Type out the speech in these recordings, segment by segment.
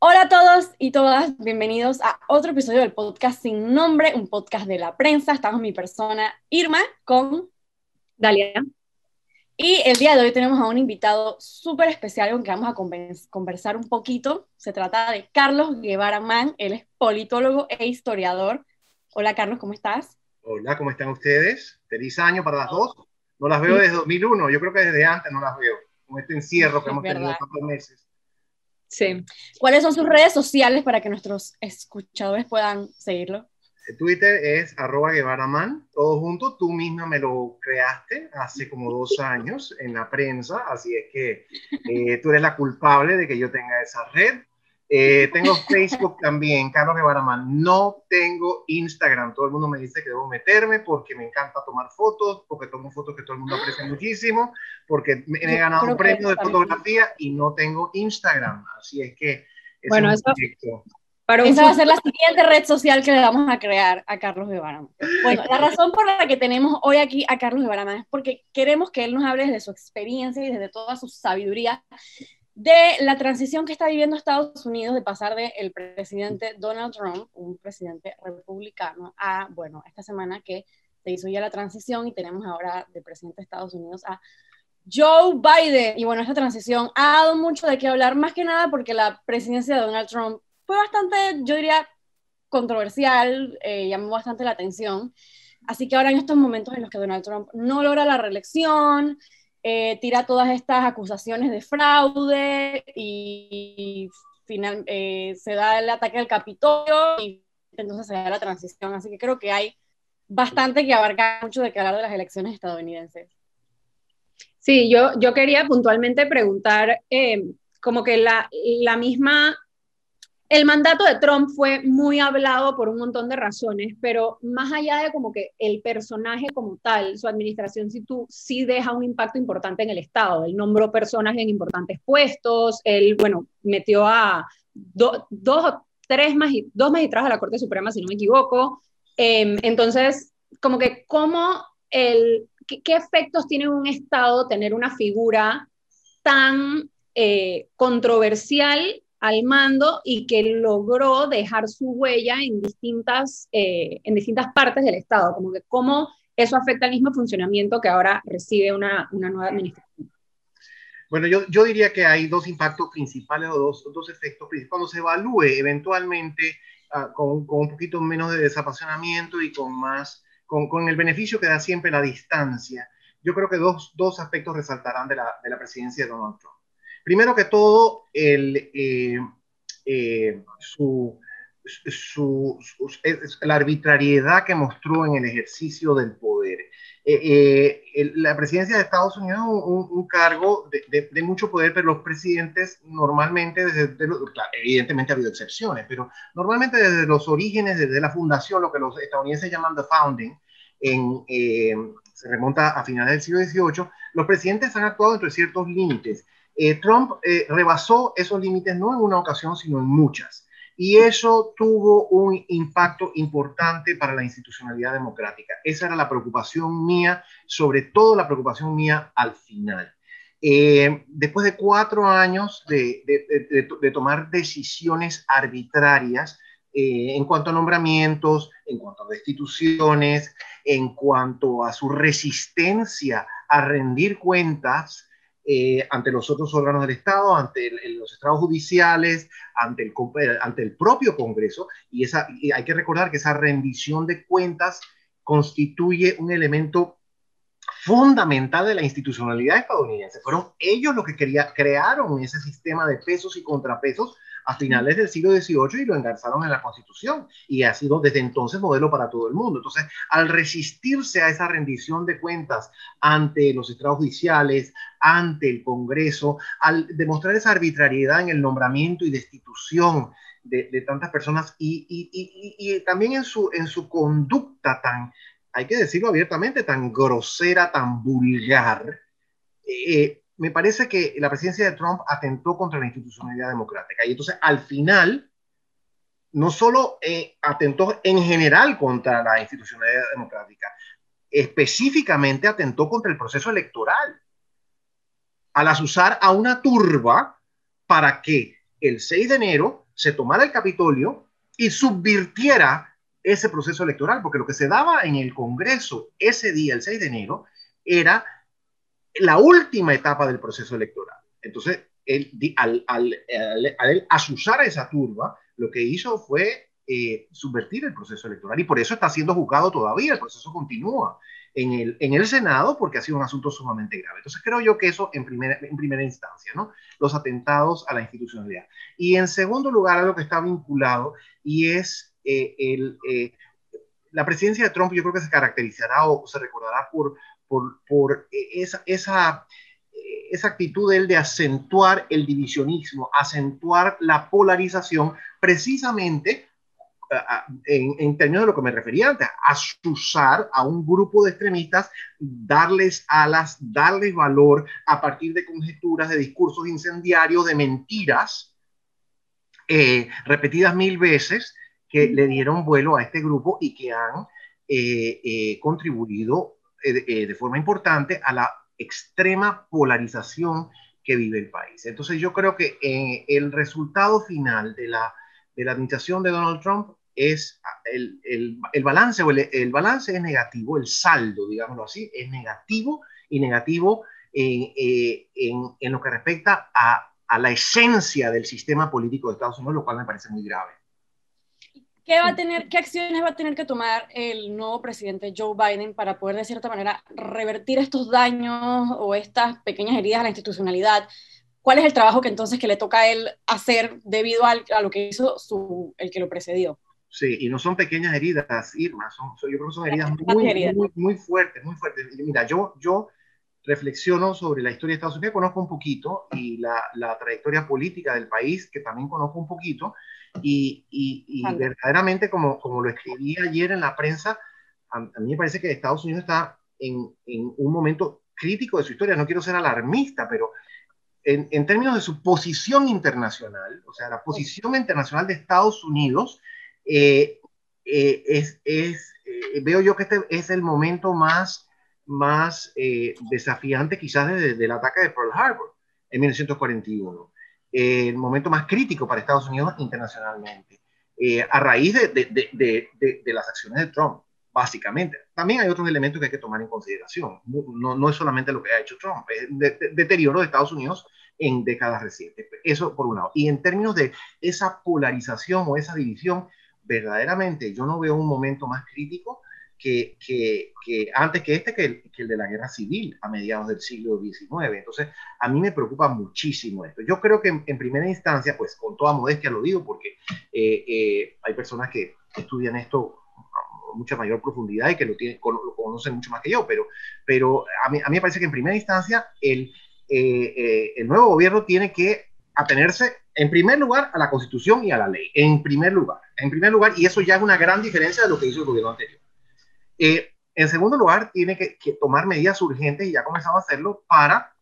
Hola a todos y todas, bienvenidos a otro episodio del podcast sin nombre, un podcast de la prensa. Estamos mi persona Irma con Dalia. Y el día de hoy tenemos a un invitado súper especial con que vamos a conversar un poquito. Se trata de Carlos Guevara Man, él es politólogo e historiador. Hola Carlos, ¿cómo estás? Hola, ¿cómo están ustedes? Feliz año para las dos. No las veo desde 2001, yo creo que desde antes no las veo, con este encierro que hemos tenido tantos meses. Sí. ¿Cuáles son sus redes sociales para que nuestros escuchadores puedan seguirlo? Twitter es arroba guevaraman, todo junto. Tú misma me lo creaste hace como dos años en la prensa, así es que eh, tú eres la culpable de que yo tenga esa red. Eh, tengo Facebook también, Carlos Guevaraman. No tengo Instagram. Todo el mundo me dice que debo meterme porque me encanta tomar fotos, porque tomo fotos que todo el mundo aprecia muchísimo, porque me, he ganado un premio de fotografía y no tengo Instagram. Así es que... bueno, eso, para Esa va a ser la siguiente red social que le vamos a crear a Carlos Guevara. Bueno, la razón por la que tenemos hoy aquí a Carlos Guevara es porque queremos que él nos hable desde su experiencia y desde toda su sabiduría de la transición que está viviendo Estados Unidos de pasar del el presidente Donald Trump, un presidente republicano, a, bueno, esta semana que se hizo ya la transición y tenemos ahora de presidente de Estados Unidos a Joe Biden. Y bueno, esta transición ha dado mucho de qué hablar, más que nada porque la presidencia de Donald Trump fue bastante, yo diría, controversial, eh, llamó bastante la atención. Así que ahora en estos momentos en los que Donald Trump no logra la reelección, eh, tira todas estas acusaciones de fraude y, final, eh, se da el ataque al Capitolio y entonces se da la transición. Así que creo que hay bastante que abarcar mucho de que hablar de las elecciones estadounidenses. Sí, yo, yo quería puntualmente preguntar, eh, como que la, la misma el mandato de Trump fue muy hablado por un montón de razones, pero más allá de como que el personaje como tal, su administración sí, tú, deja un impacto importante en el Estado. Él nombró personas en importantes puestos, él, bueno, metió a dos o tres dos magistrados de la Corte Suprema, si no me equivoco. Em, entonces, como que cómo el, qué, efectos tiene un Estado tener una figura tan eh, controversial al mando y que logró dejar su huella en distintas, eh, en distintas partes del Estado, como que cómo eso afecta al mismo funcionamiento que ahora recibe una, una nueva administración. Bueno, yo, yo, diría que hay dos impactos principales o dos, dos efectos principales. Cuando se evalúe eventualmente ah, con, con, un poquito menos de desapasionamiento y con más, con, con, el beneficio que da siempre la distancia, yo creo que dos, dos aspectos resaltarán de la, de la presidencia de Donald Trump. Primero que todo, eh, eh, la arbitrariedad que mostró en el ejercicio del poder. Eh, la presidencia de Estados Unidos es un, cargo de, mucho poder, pero los presidentes normalmente, evidentemente ha habido excepciones, pero normalmente desde los orígenes, desde la fundación, lo que los estadounidenses llaman the founding, se remonta a finales del siglo XVIII, los presidentes han actuado entre ciertos límites eh, Trump eh, rebasó esos límites no en una ocasión, sino en muchas. Y eso tuvo un impacto importante para la institucionalidad democrática. Esa era la preocupación mía, sobre todo la preocupación mía al final. Eh, después de cuatro años de, tomar decisiones arbitrarias en cuanto a nombramientos, en cuanto a destituciones, en cuanto a su resistencia a rendir cuentas, eh, ante los otros órganos del Estado, ante los estados judiciales, ante el, ante el propio Congreso, y, esa, hay que recordar que esa rendición de cuentas constituye un elemento fundamental de la institucionalidad estadounidense. Fueron ellos los que quería, crearon ese sistema de pesos y contrapesos a finales del siglo XVIII y lo engarzaron en la Constitución y ha sido desde entonces modelo para todo el mundo. Entonces, al resistirse a esa rendición de cuentas ante los estados judiciales, ante el Congreso, al demostrar esa arbitrariedad en el nombramiento y destitución de, tantas personas y, también en su, en su conducta tan, hay que decirlo abiertamente, tan grosera, tan vulgar, eh, me parece que la presidencia de Trump atentó contra la institucionalidad democrática. Y entonces, al final, no solo eh, atentó en general contra la institucionalidad democrática, específicamente atentó contra el proceso electoral, al asusar a una turba para que el 6 de enero se tomara el Capitolio y subvirtiera ese proceso electoral, porque lo que se daba en el Congreso ese día, el 6 de enero, era la última etapa del proceso electoral. Entonces, él, al, al, al, asusar a esa turba, lo que hizo fue eh, subvertir el proceso electoral y por eso está siendo juzgado todavía, el proceso continúa en el, en el Senado porque ha sido un asunto sumamente grave. Entonces creo yo que eso en primera, en primera instancia, ¿no? Los atentados a la institucionalidad. Y en segundo lugar, algo que está vinculado y es eh, el, eh, la presidencia de Trump, yo creo que se caracterizará o se recordará por, por, por esa, esa, esa actitud de él de acentuar el divisionismo, acentuar la polarización, precisamente en, en, términos de lo que me refería antes, asusar a un grupo de extremistas, darles alas, darles valor a partir de conjeturas, de discursos incendiarios, de mentiras eh, repetidas mil veces que le dieron vuelo a este grupo y que han eh, eh, contribuido de forma importante a la extrema polarización que vive el país. Entonces yo creo que el resultado final de la, de la administración de Donald Trump es el, el, el balance, o el, el, balance es negativo, el saldo, digámoslo así, es negativo y negativo en, eh, en, en lo que respecta a, a, la esencia del sistema político de Estados Unidos, lo cual me parece muy grave. ¿Qué, va a tener, ¿Qué acciones va a tener que tomar el nuevo presidente Joe Biden para poder, de cierta manera, revertir estos daños o estas pequeñas heridas a la institucionalidad? ¿Cuál es el trabajo que entonces que le toca a él hacer debido al, a lo que hizo su, el que lo precedió? Sí, y no son pequeñas heridas, Irma, son, yo creo que son heridas muy, muy, muy, fuertes, muy fuertes. Mira, yo, yo reflexiono sobre la historia de Estados Unidos, conozco un poquito, y la, la trayectoria política del país, que también conozco un poquito, y, y, y verdaderamente, como, como lo escribí ayer en la prensa, a, a, mí me parece que Estados Unidos está en, en un momento crítico de su historia. No quiero ser alarmista, pero en, en términos de su posición internacional, o sea, la posición internacional de Estados Unidos, eh, eh, es, es eh, veo yo que este es el momento más, más desafiante quizás desde el ataque de Pearl Harbor en 1941, el momento más crítico para Estados Unidos internacionalmente, a raíz de, las acciones de Trump, básicamente. También hay otros elementos que hay que tomar en consideración. No, no es solamente lo que ha hecho Trump, es deterioro de Estados Unidos en décadas recientes. Eso por un lado. Y en términos de esa polarización o esa división, verdaderamente yo no veo un momento más crítico que, antes que este, que el, de la guerra civil a mediados del siglo XIX. Entonces, a mí me preocupa muchísimo esto. Yo creo que en, primera instancia, pues con toda modestia lo digo, porque eh, eh, hay personas que estudian esto a mucha mayor profundidad y que lo, tienen, conocen mucho más que yo, pero, pero a, mí, a mí me parece que en primera instancia el, eh, el nuevo gobierno tiene que atenerse en primer lugar a la constitución y a la ley, en primer lugar, en primer lugar, y eso ya es una gran diferencia de lo que hizo el gobierno anterior. Eh, en segundo lugar, tiene que, que, tomar medidas urgentes, y ya ha comenzado a hacerlo, para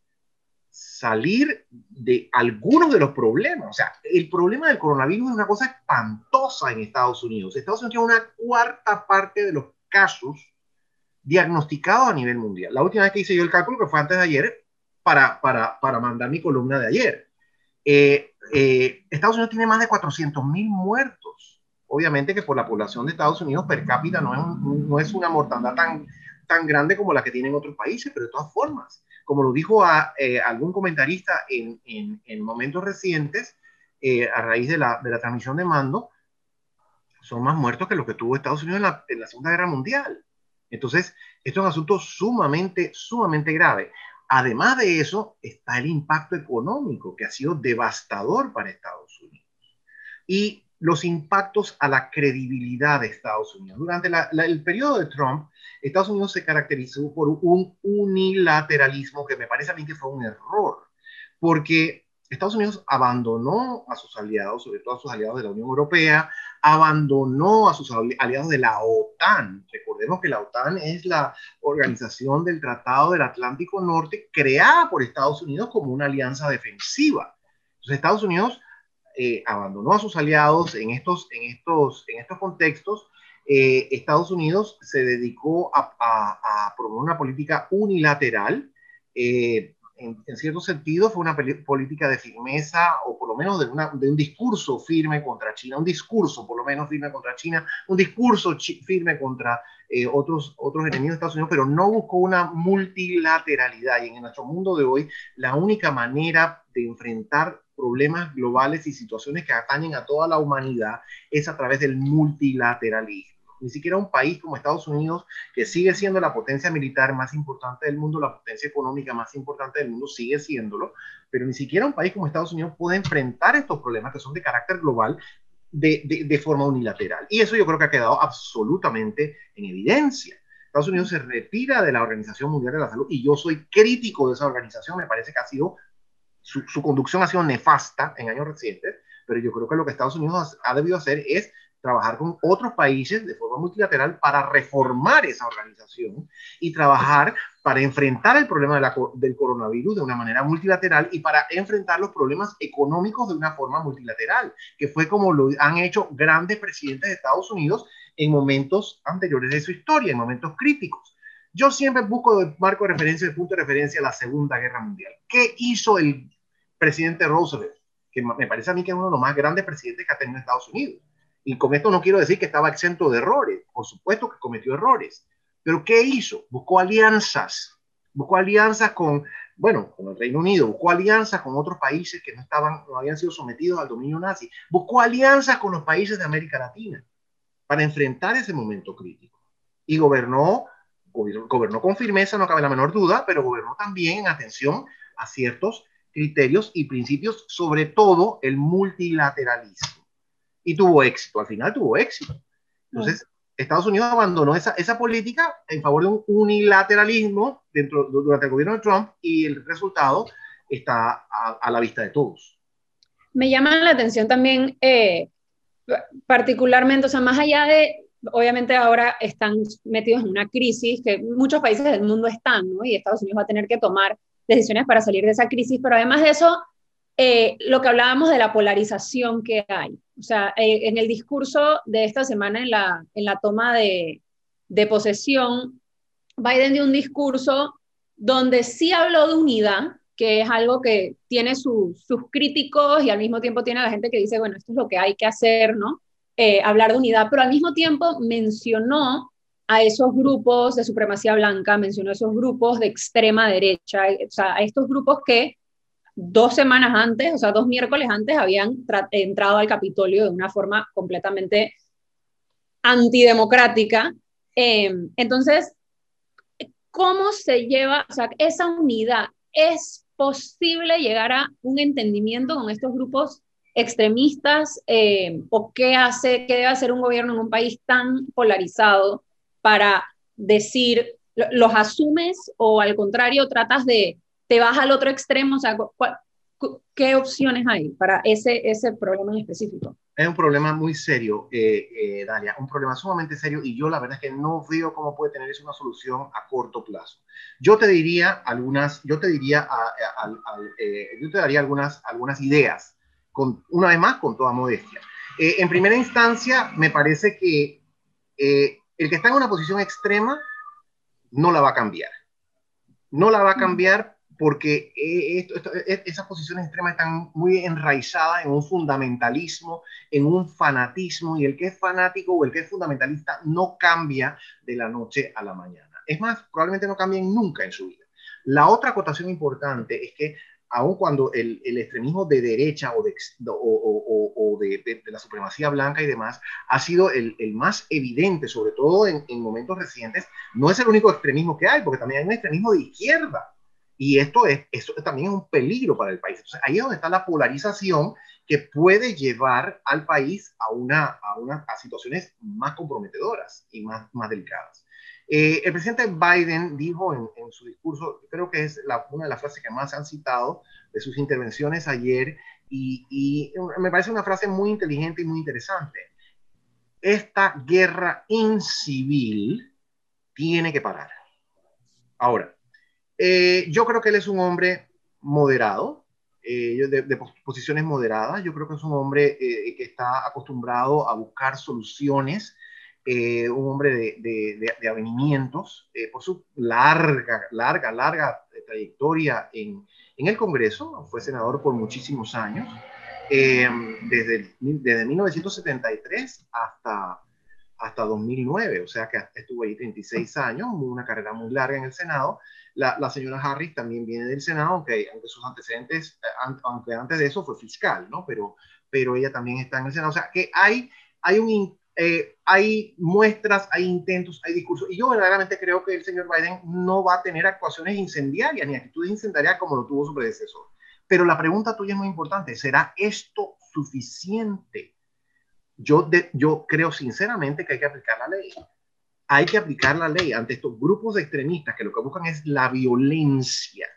salir de algunos de los problemas. O sea, el problema del coronavirus es una cosa espantosa en Estados Unidos. Estados Unidos tiene una cuarta parte de los casos diagnosticados a nivel mundial. La última vez que hice yo el cálculo, que fue antes de ayer, para, para, para mandar mi columna de ayer. Eh, eh, Estados Unidos tiene más de 400 mil muertos. Obviamente que por la población de Estados Unidos per cápita no es, no es una mortandad tan, tan grande como la que tienen otros países, pero de todas formas, como lo dijo a, eh, algún comentarista en, en, en momentos recientes, eh, a raíz de la, de la, transmisión de mando, son más muertos que los que tuvo Estados Unidos en la, en la Segunda Guerra Mundial. Entonces, esto es un asunto sumamente, sumamente grave. Además de eso, está el impacto económico que ha sido devastador para Estados Unidos y los impactos a la credibilidad de Estados Unidos. Durante el periodo de Trump, Estados Unidos se caracterizó por un unilateralismo que me parece a mí que fue un error, porque Estados Unidos abandonó a sus aliados, sobre todo a sus aliados de la Unión Europea, abandonó a sus aliados de la OTAN. Recordemos que la OTAN es la organización del Tratado del Atlántico Norte creada por Estados Unidos como una alianza defensiva. Entonces Estados Unidos eh, abandonó a sus aliados en estos, en estos, en estos contextos. Eh, Estados Unidos se dedicó a, a, a, promover una política unilateral. Eh, en, cierto sentido, fue una política de firmeza, o por lo menos de, de, un discurso firme contra China, un discurso por lo menos firme contra China, un discurso firme contra eh, otros, otros enemigos de Estados Unidos, pero no buscó una multilateralidad. Y en nuestro mundo de hoy, la única manera de enfrentar problemas globales y situaciones que atañen a toda la humanidad es a través del multilateralismo ni siquiera un país como Estados Unidos, que sigue siendo la potencia militar más importante del mundo, la potencia económica más importante del mundo, sigue siéndolo, pero ni siquiera un país como Estados Unidos puede enfrentar estos problemas que son de carácter global de, de, forma unilateral. Y eso yo creo que ha quedado absolutamente en evidencia. Estados Unidos se retira de la Organización Mundial de la Salud y yo soy crítico de esa organización, me parece que ha sido, su, su conducción ha sido nefasta en años recientes, pero yo creo que lo que Estados Unidos ha debido hacer es trabajar con otros países de forma multilateral para reformar esa organización y trabajar para enfrentar el problema del coronavirus de una manera multilateral y para enfrentar los problemas económicos de una forma multilateral, que fue como lo han hecho grandes presidentes de Estados Unidos en momentos anteriores de su historia, en momentos críticos. Yo siempre busco de marco de referencia, de punto de referencia, la Segunda Guerra Mundial. ¿Qué hizo el presidente Roosevelt? Que me parece a mí que es uno de los más grandes presidentes que ha tenido Estados Unidos y con esto no quiero decir que estaba exento de errores, por supuesto que cometió errores, pero ¿qué hizo? Buscó alianzas, buscó alianzas con, bueno, con el Reino Unido, buscó alianzas con otros países que no estaban, no habían sido sometidos al dominio nazi, buscó alianzas con los países de América Latina para enfrentar ese momento crítico. Y gobernó, gobernó, con firmeza, no cabe la menor duda, pero gobernó también en atención a ciertos criterios y principios, sobre todo el multilateralismo y tuvo éxito, al final tuvo éxito. Entonces, Estados Unidos abandonó esa, esa política en favor de un unilateralismo dentro, durante el gobierno de Trump y el resultado está a, la vista de todos. Me llama la atención también, eh, particularmente, o sea, más allá de, obviamente ahora están metidos en una crisis que muchos países del mundo están, ¿no? Y Estados Unidos va a tener que tomar decisiones para salir de esa crisis, pero además de eso, eh, lo que hablábamos de la polarización que hay. O sea, eh, en el discurso de esta semana, en la, en la toma de, de posesión, Biden dio un discurso donde sí habló de unidad, que es algo que tiene sus críticos y al mismo tiempo tiene a la gente que dice, bueno, esto es lo que hay que hacer, ¿no? Eh, hablar de unidad, pero al mismo tiempo mencionó a esos grupos de supremacía blanca, mencionó esos grupos de extrema derecha, o sea, a estos grupos que dos semanas antes, o sea, dos miércoles antes, habían entrado al Capitolio de una forma completamente antidemocrática. Em, entonces, ¿cómo se lleva, o sea, esa unidad? ¿Es posible llegar a un entendimiento con estos grupos extremistas? Em, ¿O qué hace, qué debe hacer un gobierno en un país tan polarizado para decir, los asumes o al contrario tratas de te vas al otro extremo, o sea, ¿qué opciones hay para ese, ese problema en específico? Es un problema muy serio, eh, eh, Dalia, un problema sumamente serio y yo la verdad es que no veo cómo puede tener eso una solución a corto plazo. Yo te diría algunas, yo te diría, eh, yo te daría algunas, algunas ideas, con, una vez más, con toda modestia. en primera instancia, me parece que el que está en una posición extrema no la va a cambiar. No la va a cambiar porque eh, eh, esas posiciones extremas están muy enraizadas en un fundamentalismo, en un fanatismo, y el que es fanático o el que es fundamentalista no cambia de la noche a la mañana. Es más, probablemente no cambien nunca en su vida. La otra acotación importante es que aun cuando el, extremismo de derecha o de, o, de, la supremacía blanca y demás ha sido el, más evidente, sobre todo en, en momentos recientes, no es el único extremismo que hay, porque también hay un extremismo de izquierda y esto, es, esto también es un peligro para el país. Entonces, ahí es donde está la polarización que puede llevar al país a, situaciones más comprometedoras y más delicadas. Eh, el presidente Biden dijo en, en, su discurso, creo que es la, una de las frases que más han citado de sus intervenciones ayer, y, y me parece una frase muy inteligente y muy interesante. Esta guerra incivil tiene que parar. Ahora, eh, yo creo que él es un hombre moderado, eh, de, posiciones moderadas. Yo creo que es un hombre eh, que está acostumbrado a buscar soluciones, un hombre de, de, avenimientos, por su larga, larga, larga trayectoria en, en, el Congreso, fue senador por muchísimos años, eh, desde, desde 1973 hasta, hasta 2009, o sea que estuvo ahí 36 años, una carrera muy larga en el Senado. La, la señora Harris también viene del Senado, aunque, aunque sus antecedentes, eh, aunque antes de eso fue fiscal, ¿no? Pero, pero ella también está en el Senado. O sea que hay, hay un eh, hay muestras, hay intentos, hay discursos. Y yo verdaderamente creo que el señor Biden no va a tener actuaciones incendiarias ni actitudes incendiarias como lo tuvo su predecesor. Pero la pregunta tuya es muy importante. ¿Será esto suficiente? Yo, creo sinceramente que hay que aplicar la ley. Hay que aplicar la ley ante estos grupos de extremistas que lo que buscan es la violencia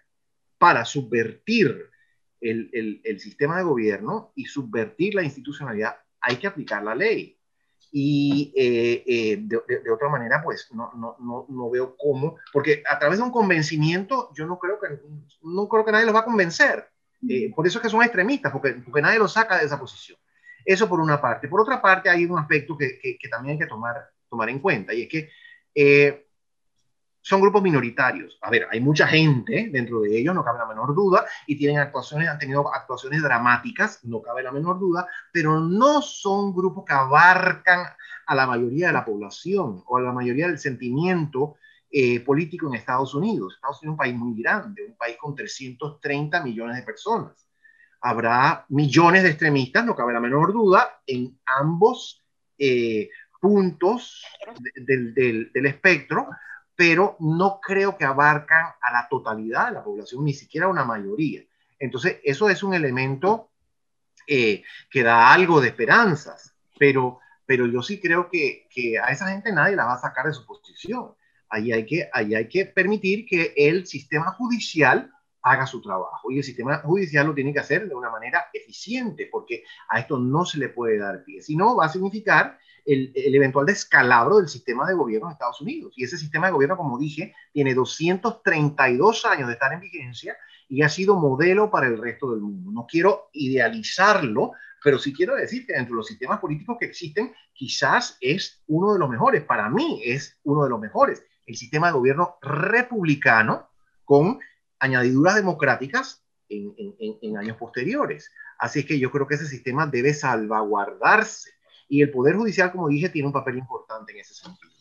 para subvertir el sistema de gobierno y subvertir la institucionalidad. Hay que aplicar la ley y eh, eh, de, otra manera, pues no, no, no, no, veo cómo, porque a través de un convencimiento yo no creo que, no creo que nadie los va a convencer. Eh, por eso es que son extremistas, porque, porque nadie los saca de esa posición. Eso por una parte. Por otra parte, hay un aspecto que, que, que también hay que tomar, tomar en cuenta, y es que son grupos minoritarios. A ver, hay mucha gente dentro de ellos, no cabe la menor duda, y tienen actuaciones, han tenido actuaciones dramáticas, no cabe la menor duda, pero no son grupos que abarcan a la mayoría de la población o a la mayoría del sentimiento eh, político en Estados Unidos. Estados Unidos es un país muy grande, un país con 330 millones de personas. Habrá millones de extremistas, no cabe la menor duda, en ambos eh, puntos del, del, del espectro, pero no creo que abarcan a la totalidad de la población, ni siquiera a una mayoría. Entonces, eso es un elemento eh, que da algo de esperanzas, pero, pero yo sí creo que, que, a esa gente nadie la va a sacar de su posición. Hay, que, ahí hay que permitir que el sistema judicial haga su trabajo y el sistema judicial lo tiene que hacer de una manera eficiente porque a esto no se le puede dar pie, si no va a significar el, eventual descalabro del sistema de gobierno de Estados Unidos. Y ese sistema de gobierno, como dije, tiene 232 años de estar en vigencia y ha sido modelo para el resto del mundo. No quiero idealizarlo, pero sí quiero decir que dentro de los sistemas políticos que existen, quizás es uno de los mejores. Para mí es uno de los mejores. El sistema de gobierno republicano con añadiduras democráticas en, en años posteriores. Así es que yo creo que ese sistema debe salvaguardarse y el Poder Judicial, como dije, tiene un papel importante en ese sentido.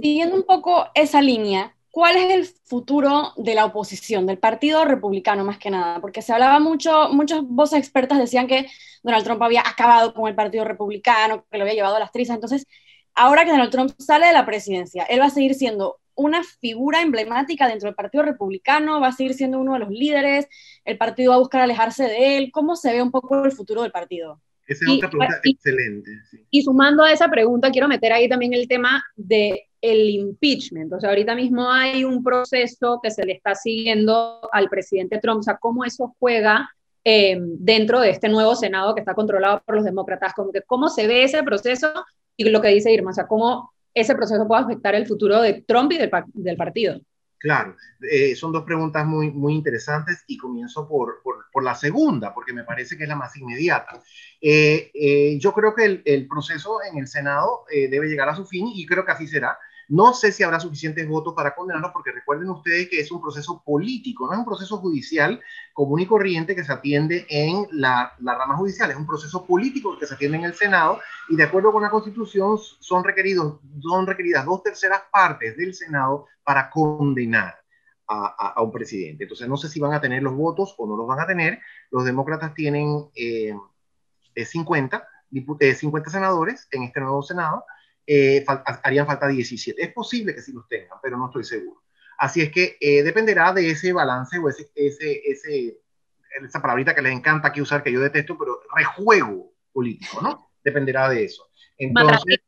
Siguiendo un poco esa línea, ¿cuál es el futuro de la oposición, del Partido Republicano más que nada? Porque se hablaba mucho, muchas voces expertas decían que Donald Trump había acabado con el Partido Republicano, que lo había llevado a las trizas. Entonces, ahora que Donald Trump sale de la presidencia, él va a seguir siendo una figura emblemática dentro del Partido Republicano, va a seguir siendo uno de los líderes, el partido va a buscar alejarse de él. ¿Cómo se ve un poco el futuro del partido? Esa es otra pregunta excelente. Y sumando a esa pregunta, quiero meter ahí también el tema de el impeachment. O sea, ahorita mismo hay un proceso que se le está siguiendo al presidente Trump, o sea, cómo eso juega eh, dentro de este nuevo Senado que está controlado por los demócratas, como que cómo se ve ese proceso y lo que dice Irma, o sea, cómo ese proceso puede afectar el futuro de Trump y del, del partido. Claro, eh, son dos preguntas muy, muy interesantes y comienzo por, por, por, la segunda, porque me parece que es la más inmediata. Eh, eh, yo creo que el, el, proceso en el Senado debe llegar a su fin y creo que así será. No sé si habrá suficientes votos para condenarlo, porque recuerden ustedes que es un proceso político, no es un proceso judicial común y corriente que se atiende en la, la rama judicial, es un proceso político que se atiende en el Senado y de acuerdo con la Constitución son, requeridos, son requeridas dos terceras partes del Senado para condenar a, a, un presidente. Entonces no sé si van a tener los votos o no los van a tener. Los demócratas tienen eh, 50, 50 senadores en este nuevo Senado eh, harían falta 17. Es posible que sí los tengan, pero no estoy seguro. Así es que eh, dependerá de ese balance o ese, ese, ese, esa palabrita que les encanta aquí usar, que yo detesto, pero rejuego político, ¿no? Dependerá de eso. Entonces,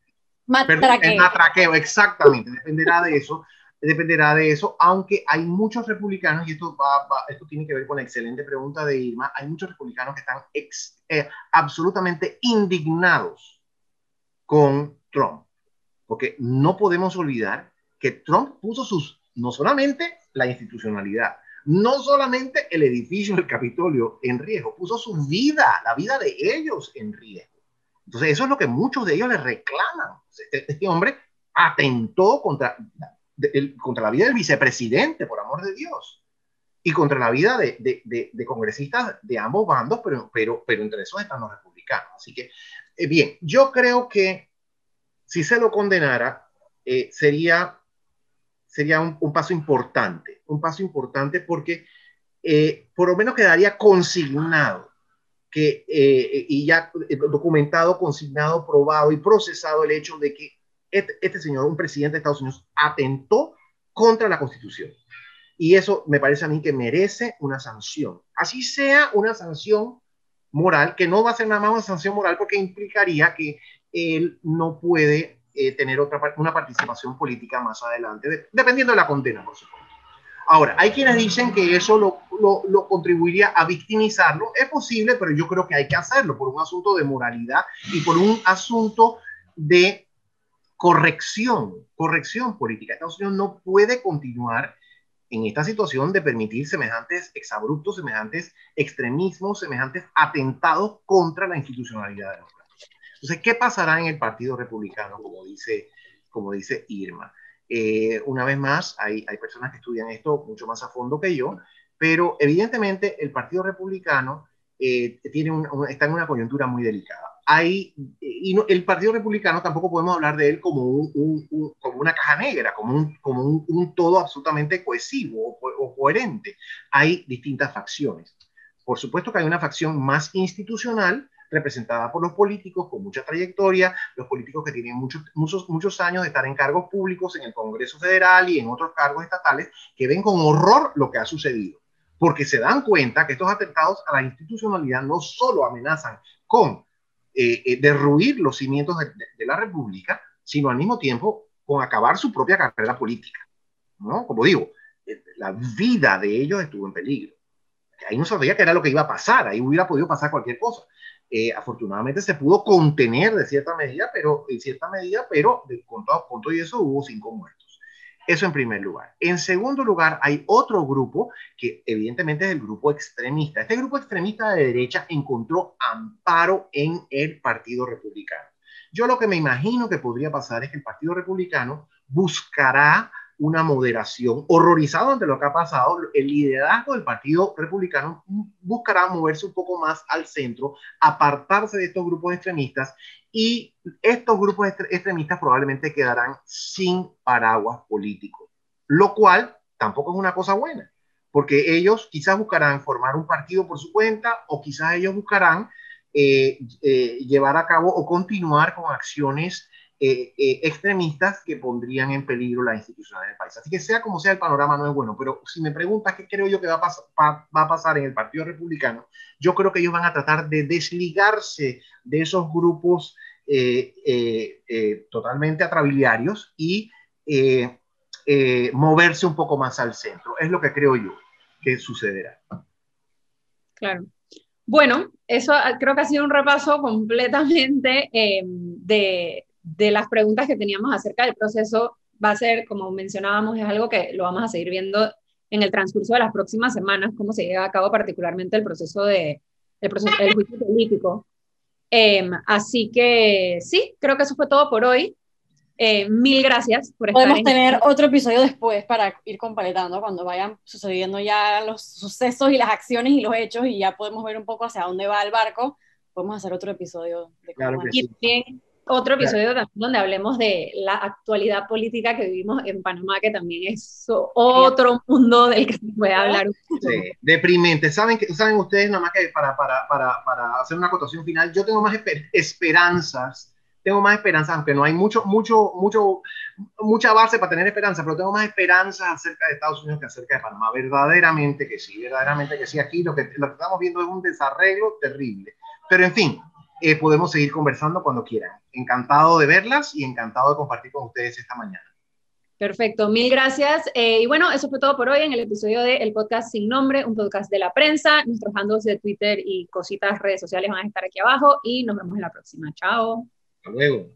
matraqueo. matraqueo, exactamente, dependerá de eso dependerá de eso, aunque hay muchos republicanos, y esto, va, esto tiene que ver con la excelente pregunta de Irma, hay muchos republicanos que están ex, eh, absolutamente indignados con Trump. Porque no podemos olvidar que Trump puso sus, no solamente la institucionalidad, no solamente el edificio del Capitolio en riesgo, puso su vida, la vida de ellos en riesgo. Entonces, eso es lo que muchos de ellos le reclaman. Este, este hombre atentó contra, contra la vida del vicepresidente, por amor de Dios. y contra la vida de, de, de, congresistas de ambos bandos, pero, pero, pero entre esos están los republicanos. Así que, eh, bien, yo creo que si se lo condenara, eh, sería, sería un, paso importante, un paso importante porque eh, por lo menos quedaría consignado que, y ya documentado, consignado, probado y procesado el hecho de que este, este señor, un presidente de Estados Unidos, atentó contra la Constitución y eso me parece a mí que merece una sanción. Así sea una sanción moral, que no va a ser nada más una sanción moral porque implicaría que él no puede eh, tener otra, una participación política más adelante, dependiendo de la condena, por supuesto. Ahora, hay quienes dicen que eso lo, lo, contribuiría a victimizarlo. Es posible, pero yo creo que hay que hacerlo por un asunto de moralidad y por un asunto de corrección, corrección política. Estados Unidos no puede continuar en esta situación de permitir semejantes exabruptos, semejantes extremismos, semejantes atentados contra la institucionalidad de democrática. Entonces, ¿qué pasará en el Partido Republicano, como dice, como dice Irma? Eh, una vez más, hay, hay personas que estudian esto mucho más a fondo que yo, pero evidentemente el Partido Republicano eh, tiene está en una coyuntura muy delicada hay, y el Partido Republicano tampoco podemos hablar de él como, un, como una caja negra, como, un, como un, todo absolutamente cohesivo o, coherente. Hay distintas facciones. Por supuesto que hay una facción más institucional, representada por los políticos con mucha trayectoria, los políticos que tienen muchos, muchos, muchos años de estar en cargos públicos en el Congreso Federal y en otros cargos estatales, que ven con horror lo que ha sucedido, porque se dan cuenta que estos atentados a la institucionalidad no solo amenazan con eh, eh, derruir los cimientos de, la República, sino al mismo tiempo con acabar su propia carrera política. ¿no? Como digo, eh, la vida de ellos estuvo en peligro. Ahí no sabía qué era lo que iba a pasar, ahí hubiera podido pasar cualquier cosa. Afortunadamente se pudo contener de cierta medida, pero en cierta medida, pero de, con, todo, con todo y eso hubo cinco muertos. Eso en primer lugar. En segundo lugar, hay otro grupo que evidentemente es el grupo extremista. Este grupo extremista de derecha encontró amparo en el Partido Republicano. Yo lo que me imagino que podría pasar es que el Partido Republicano buscará una moderación, horrorizado ante lo que ha pasado, el liderazgo del Partido Republicano buscará moverse un poco más al centro, apartarse de estos grupos extremistas y estos grupos extremistas probablemente quedarán sin paraguas político, lo cual tampoco es una cosa buena, porque ellos quizás buscarán formar un partido por su cuenta o quizás ellos buscarán eh, eh, llevar a cabo o continuar con acciones eh, eh, extremistas que pondrían en peligro la institucionalidad del país. Así que sea como sea, el panorama no es bueno, pero si me preguntas qué creo yo que va a, pasar en el Partido Republicano, yo creo que ellos van a tratar de desligarse de esos grupos eh, totalmente atrabiliarios y moverse un poco más al centro. Es lo que creo yo que sucederá. Claro. Bueno, eso creo que ha sido un repaso completamente de, de las preguntas que teníamos acerca del proceso va a ser, como mencionábamos, es algo que lo vamos a seguir viendo en el transcurso de las próximas semanas, cómo se lleva a cabo particularmente el proceso de el proceso del juicio político. Em, así que sí, creo que eso fue todo por hoy. Eh, mil gracias por estar Podemos tener otro episodio después para ir compaletando cuando vayan sucediendo ya los sucesos y las acciones y los hechos y ya podemos ver un poco hacia dónde va el barco. Podemos hacer otro episodio de claro que sí otro episodio también donde hablemos de la actualidad política que vivimos en Panamá, que también es otro mundo del que se puede hablar. Sí, deprimente. ¿Saben, que, ¿Saben ustedes, nada más que para, para, para, para hacer una acotación final, yo tengo más esperanzas, tengo más esperanzas, aunque no hay mucho, mucho, mucho, mucha base para tener esperanza, pero tengo más esperanzas acerca de Estados Unidos que acerca de Panamá. Verdaderamente que sí, verdaderamente que sí. Aquí lo que, lo que estamos viendo es un desarreglo terrible. Pero en fin, eh, podemos seguir conversando cuando quieran. Encantado de verlas y encantado de compartir con ustedes esta mañana. Perfecto, mil gracias. Eh, y bueno, eso fue todo por hoy en el episodio del el podcast Sin Nombre, un podcast de la prensa. Nuestros handles de Twitter y cositas, redes sociales van a estar aquí abajo y nos vemos en la próxima. Chao. Hasta luego.